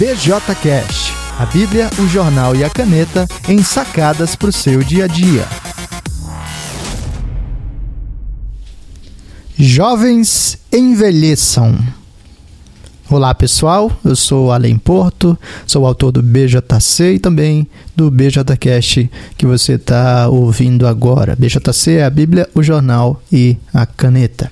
BJCast, a Bíblia, o jornal e a caneta em sacadas para o seu dia a dia. Jovens envelheçam. Olá pessoal, eu sou Além Porto, sou autor do BJC e também do BJCast que você está ouvindo agora. BJC é a Bíblia, o jornal e a caneta.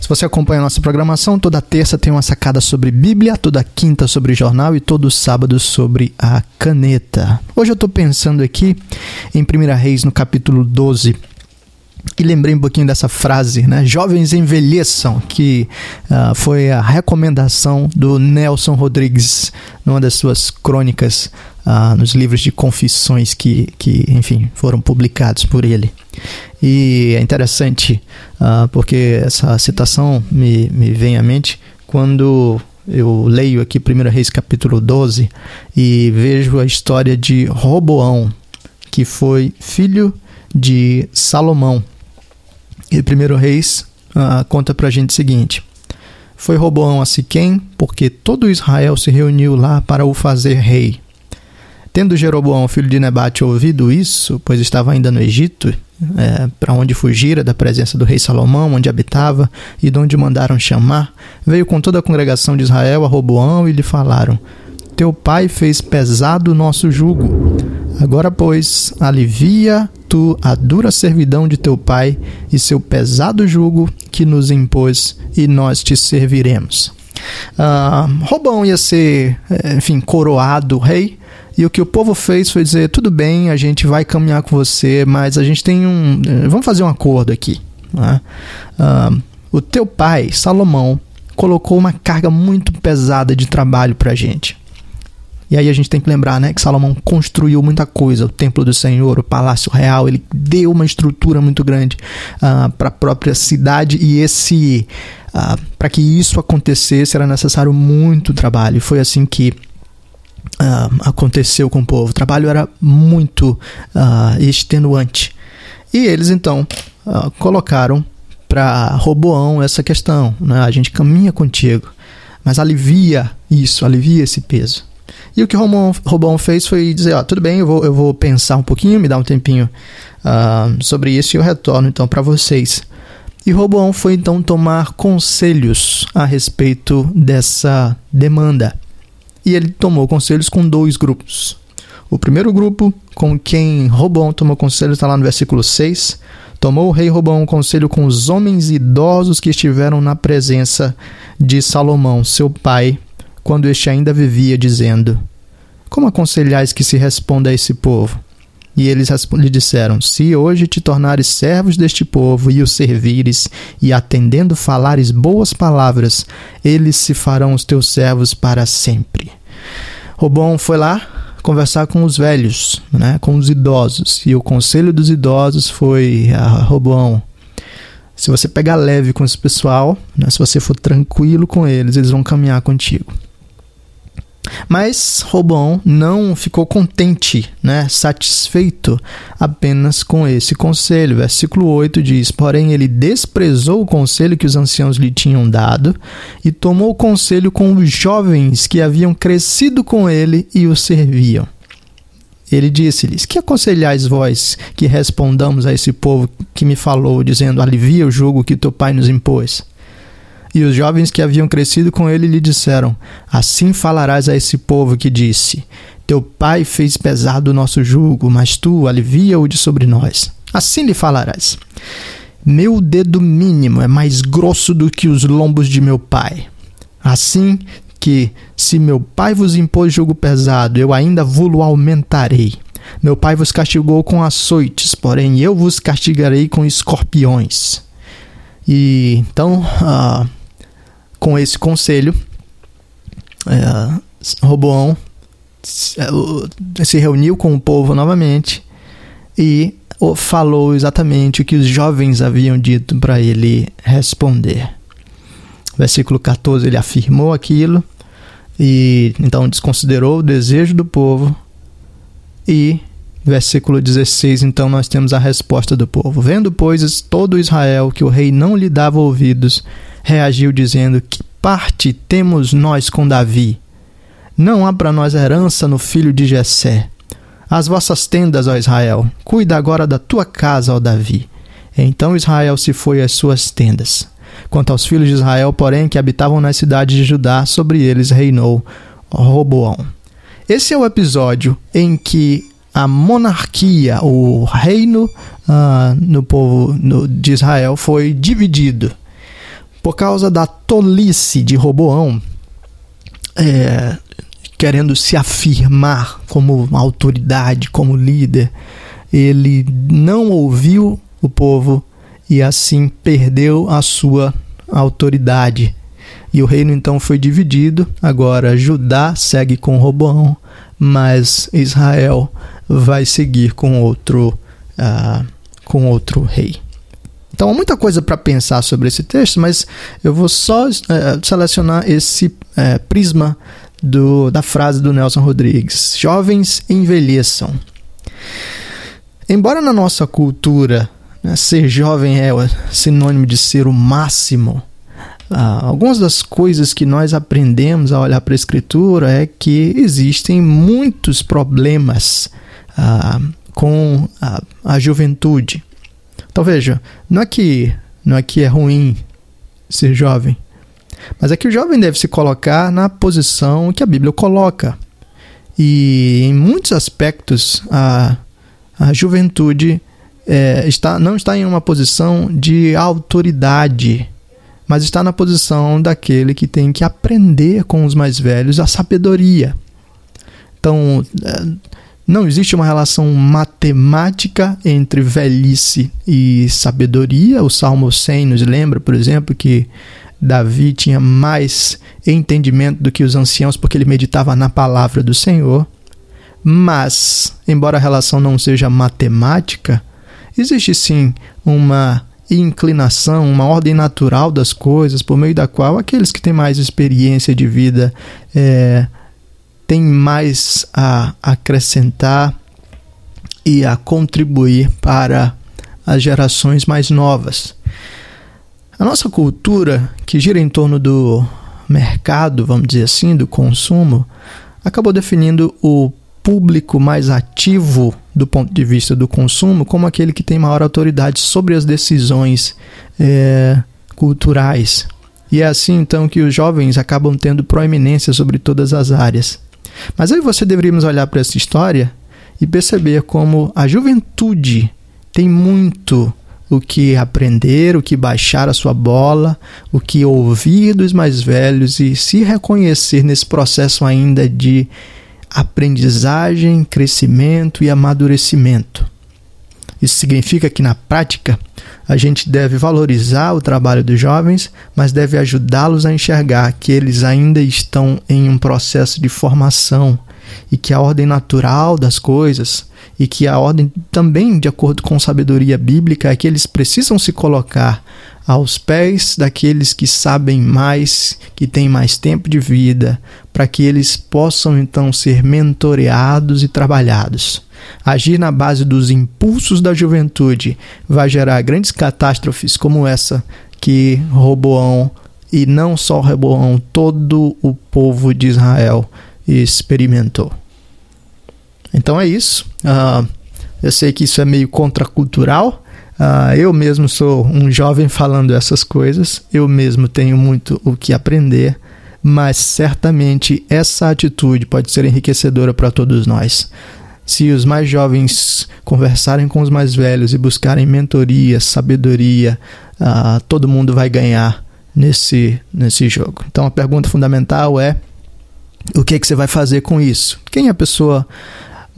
Se você acompanha a nossa programação, toda terça tem uma sacada sobre Bíblia, toda quinta sobre jornal e todo sábado sobre a caneta. Hoje eu estou pensando aqui em 1 Reis, no capítulo 12. E lembrei um pouquinho dessa frase, né? Jovens envelheçam, que uh, foi a recomendação do Nelson Rodrigues numa das suas crônicas uh, nos livros de confissões que, que, enfim, foram publicados por ele. E é interessante uh, porque essa citação me, me vem à mente quando eu leio aqui 1 Reis capítulo 12 e vejo a história de Roboão, que foi filho de Salomão. E 1 Reis uh, conta pra gente o seguinte: Foi Roboão a Siquém, porque todo Israel se reuniu lá para o fazer rei. Tendo Jeroboão, filho de Nebate, ouvido isso, pois estava ainda no Egito, é, para onde fugira da presença do rei Salomão, onde habitava e de onde mandaram chamar, veio com toda a congregação de Israel a Roboão e lhe falaram: Teu pai fez pesado o nosso jugo. Agora, pois, alivia tu a dura servidão de teu pai e seu pesado jugo que nos impôs, e nós te serviremos. Uh, Robão ia ser, é, enfim, coroado rei, e o que o povo fez foi dizer: tudo bem, a gente vai caminhar com você, mas a gente tem um. Eh, vamos fazer um acordo aqui. Né? Uh, o teu pai, Salomão, colocou uma carga muito pesada de trabalho para a gente. E aí a gente tem que lembrar, né, que Salomão construiu muita coisa, o templo do Senhor, o palácio real, ele deu uma estrutura muito grande uh, ah, para a própria cidade e esse uh, para que isso acontecesse era necessário muito trabalho. E foi assim que uh, aconteceu com o povo. O trabalho era muito extenuante. E eles então colocaram para Roboão essa questão: né? a gente caminha contigo, mas alivia isso, alivia esse peso. E o que Roboão, Roboão fez foi dizer: ó, tudo bem, eu vou, eu vou pensar um pouquinho, me dar um tempinho sobre isso e eu retorno então para vocês. E Roboão foi então tomar conselhos a respeito dessa demanda e ele tomou conselhos com dois grupos. O primeiro grupo, com quem Robão tomou conselho, está lá no versículo 6. Tomou o rei Robão conselho com os homens idosos que estiveram na presença de Salomão, seu pai, quando este ainda vivia, dizendo: Como aconselhais que se responda a esse povo? E eles lhe disseram: Se hoje te tornares servos deste povo e o servires, e atendendo falares boas palavras, eles se farão os teus servos para sempre. Robão foi lá conversar com os velhos, né, com os idosos, e o conselho dos idosos foi: ah, Robão, se você pegar leve com esse pessoal, né, se você for tranquilo com eles, eles vão caminhar contigo. Mas Robão não ficou contente, né, satisfeito apenas com esse conselho. Versículo 8 diz: Porém, ele desprezou o conselho que os anciãos lhe tinham dado e tomou conselho com os jovens que haviam crescido com ele e o serviam. Ele disse-lhes: Que aconselhais vós que respondamos a esse povo que me falou, dizendo: Alivia o jugo que teu pai nos impôs? E os jovens que haviam crescido com ele lhe disseram: Assim falarás a esse povo que disse: Teu pai fez pesado o nosso jugo, mas tu alivia-o de sobre nós. Assim lhe falarás: Meu dedo mínimo é mais grosso do que os lombos de meu pai. Assim que, se meu pai vos impôs jugo pesado, eu ainda vos aumentarei. Meu pai vos castigou com açoites, porém eu vos castigarei com escorpiões. E então, uh, com esse conselho, é, Roboão é, se reuniu com o povo novamente e falou exatamente o que os jovens haviam dito para ele responder. Versículo 14, ele afirmou aquilo e então desconsiderou o desejo do povo e versículo 16, então nós temos a resposta do povo. Vendo, pois, todo Israel que o rei não lhe dava ouvidos, reagiu dizendo: Que parte temos nós com Davi? Não há para nós herança no filho de Jessé. As vossas tendas, ó Israel, cuida agora da tua casa, ó Davi. Então Israel se foi às suas tendas. Quanto aos filhos de Israel, porém, que habitavam nas cidades de Judá, sobre eles reinou Roboão. Esse é o episódio em que a monarquia, o reino uh, no povo no, de Israel foi dividido. Por causa da tolice de Roboão, é, querendo se afirmar como autoridade, como líder, ele não ouviu o povo e assim perdeu a sua autoridade. E o reino então foi dividido. Agora Judá segue com Roboão, mas Israel vai seguir com outro, uh, com outro rei. Então há muita coisa para pensar sobre esse texto, mas eu vou só uh, selecionar esse uh, prisma do, da frase do Nelson Rodrigues: Jovens envelheçam. Embora na nossa cultura né, ser jovem é sinônimo de ser o máximo, ah, algumas das coisas que nós aprendemos a olhar para a Escritura é que existem muitos problemas ah, com a, a juventude. Então veja, não é que não é que é ruim ser jovem, mas é que o jovem deve se colocar na posição que a Bíblia coloca. E em muitos aspectos a, a juventude é, está, não está em uma posição de autoridade, mas está na posição daquele que tem que aprender com os mais velhos a sabedoria. Então, é, não existe uma relação matemática entre velhice e sabedoria. O Salmo 100 nos lembra, por exemplo, que Davi tinha mais entendimento do que os anciãos porque ele meditava na palavra do Senhor. Mas, embora a relação não seja matemática, existe sim uma inclinação, uma ordem natural das coisas, por meio da qual aqueles que têm mais experiência de vida é, têm mais a acrescentar e a contribuir para as gerações mais novas. A nossa cultura, que gira em torno do mercado, vamos dizer assim, do consumo, acabou definindo o público mais ativo do ponto de vista do consumo como aquele que tem maior autoridade sobre as decisões é, culturais. E é assim então que os jovens acabam tendo proeminência sobre todas as áreas. Mas aí você deveríamos olhar para essa história e perceber como a juventude tem muito o que aprender, o que baixar a sua bola, o que ouvir dos mais velhos e se reconhecer nesse processo ainda de aprendizagem, crescimento e amadurecimento. Isso significa que na prática a gente deve valorizar o trabalho dos jovens, mas deve ajudá-los a enxergar que eles ainda estão em um processo de formação e que a ordem natural das coisas e que a ordem também, de acordo com sabedoria bíblica, é que eles precisam se colocar aos pés daqueles que sabem mais, que têm mais tempo de vida, para que eles possam então ser mentoreados e trabalhados. Agir na base dos impulsos da juventude vai gerar grandes catástrofes como essa que Roboão e não só Roboão, todo o povo de Israel experimentou. Então é isso. Uh, eu sei que isso é meio contracultural. Uh, eu mesmo sou um jovem falando essas coisas. Eu mesmo tenho muito o que aprender. Mas certamente essa atitude pode ser enriquecedora para todos nós. Se os mais jovens conversarem com os mais velhos e buscarem mentoria, sabedoria, uh, todo mundo vai ganhar nesse, nesse jogo. Então a pergunta fundamental é: o que, é que você vai fazer com isso? Quem é a pessoa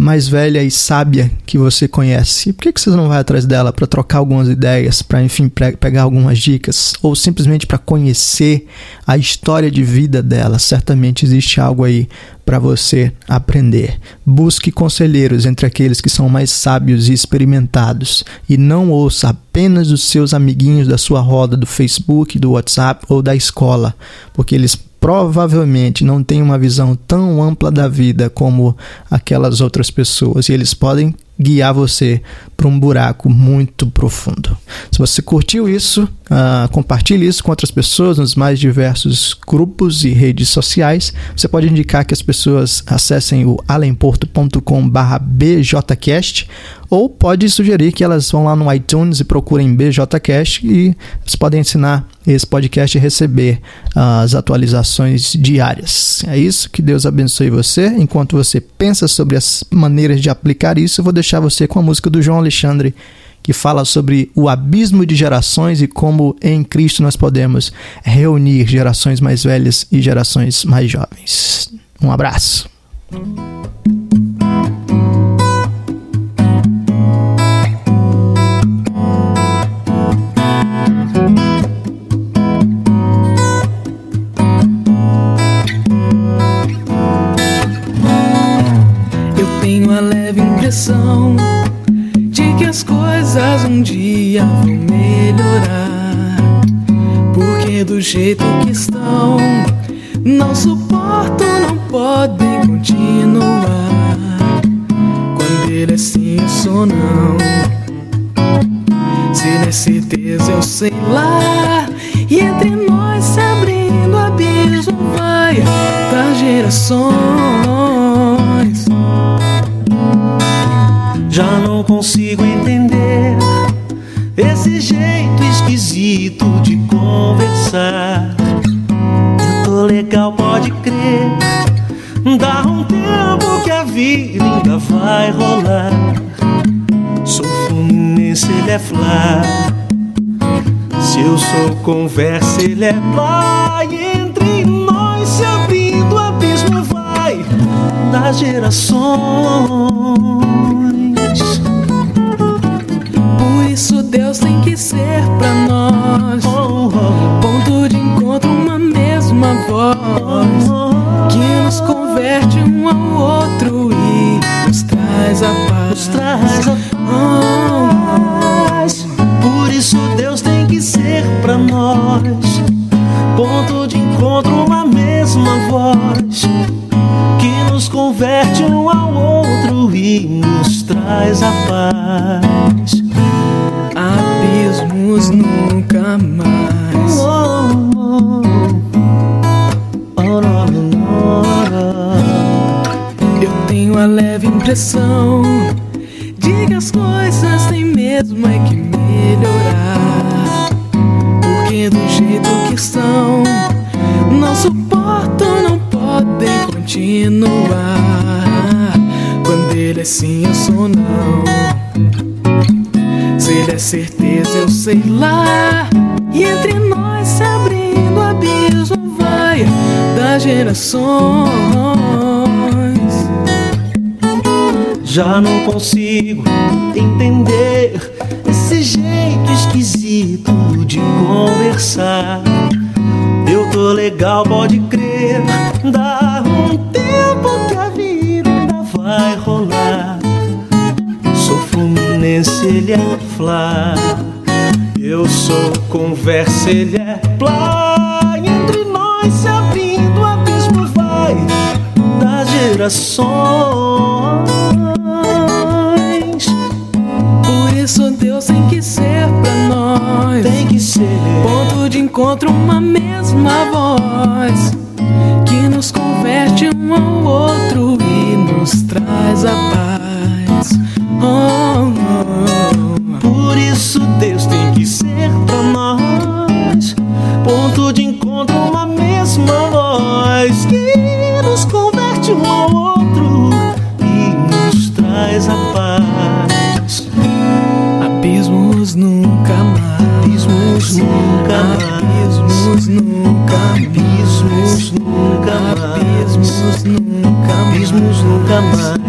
mais velha e sábia que você conhece. Por que, que você não vai atrás dela para trocar algumas ideias, para enfim pegar algumas dicas ou simplesmente para conhecer a história de vida dela? Certamente existe algo aí para você aprender. Busque conselheiros entre aqueles que são mais sábios e experimentados e não ouça apenas os seus amiguinhos da sua roda do Facebook, do WhatsApp ou da escola, porque eles provavelmente não têm uma visão tão ampla da vida como aquelas outras pessoas e eles podem guiar você para um buraco muito profundo. Se você curtiu isso, uh, compartilhe isso com outras pessoas nos mais diversos grupos e redes sociais. Você pode indicar que as pessoas acessem o alemporto.com/bjcast ou pode sugerir que elas vão lá no iTunes e procurem BJCast e eles podem ensinar esse podcast e receber uh, as atualizações diárias. É isso, que Deus abençoe você. Enquanto você pensa sobre as maneiras de aplicar isso, eu vou deixar você com a música do João Alexandre que fala sobre o abismo de gerações e como em Cristo nós podemos reunir gerações mais velhas e gerações mais jovens. Um abraço. Jeito que estão, não suportam, não podem continuar. Quando ele é sim, eu sou não. Se não é certeza, eu sei lá. E entre nós se abrindo abismo vai das gerações. Já não consigo entender esse jeito esquisito de conversar. Eu tô legal, pode crer. Dá um tempo que a vida ainda vai rolar. Sou fluminense, ele é flá. Se eu sou conversa, ele é pai. Entre nós se abrindo, abismo vai das gerações. isso Deus tem que ser pra nós. Ponto de encontro, uma mesma voz que nos converte um ao outro e nos traz a paz. Nos traz a paz. Por isso Deus tem que ser pra nós. Ponto de encontro, uma mesma voz que nos converte um ao outro e nos traz a paz abismos nunca que as coisas têm mesmo é que melhorar. Porque do jeito que estão, não suportam, não podem continuar. Quando ele é sim, eu sou não. Se ele é certeza, eu sei lá. E entre nós se abrindo abismo vai das gerações. Já não consigo entender esse jeito esquisito de conversar. Eu tô legal, pode crer. Dá um tempo que a vida ainda vai rolar. Sou fluminense, ele é flá. Eu sou conversa, ele é plá. Entre nós se abrindo, abismo vai das gerações. Mesma voz que nos converte um ao outro e nos traz a paz. Oh, oh. Por isso Deus tem que ser pra nós ponto de Abismos nunca. Abismos nunca. Abismos nunca. Abismos nunca mais.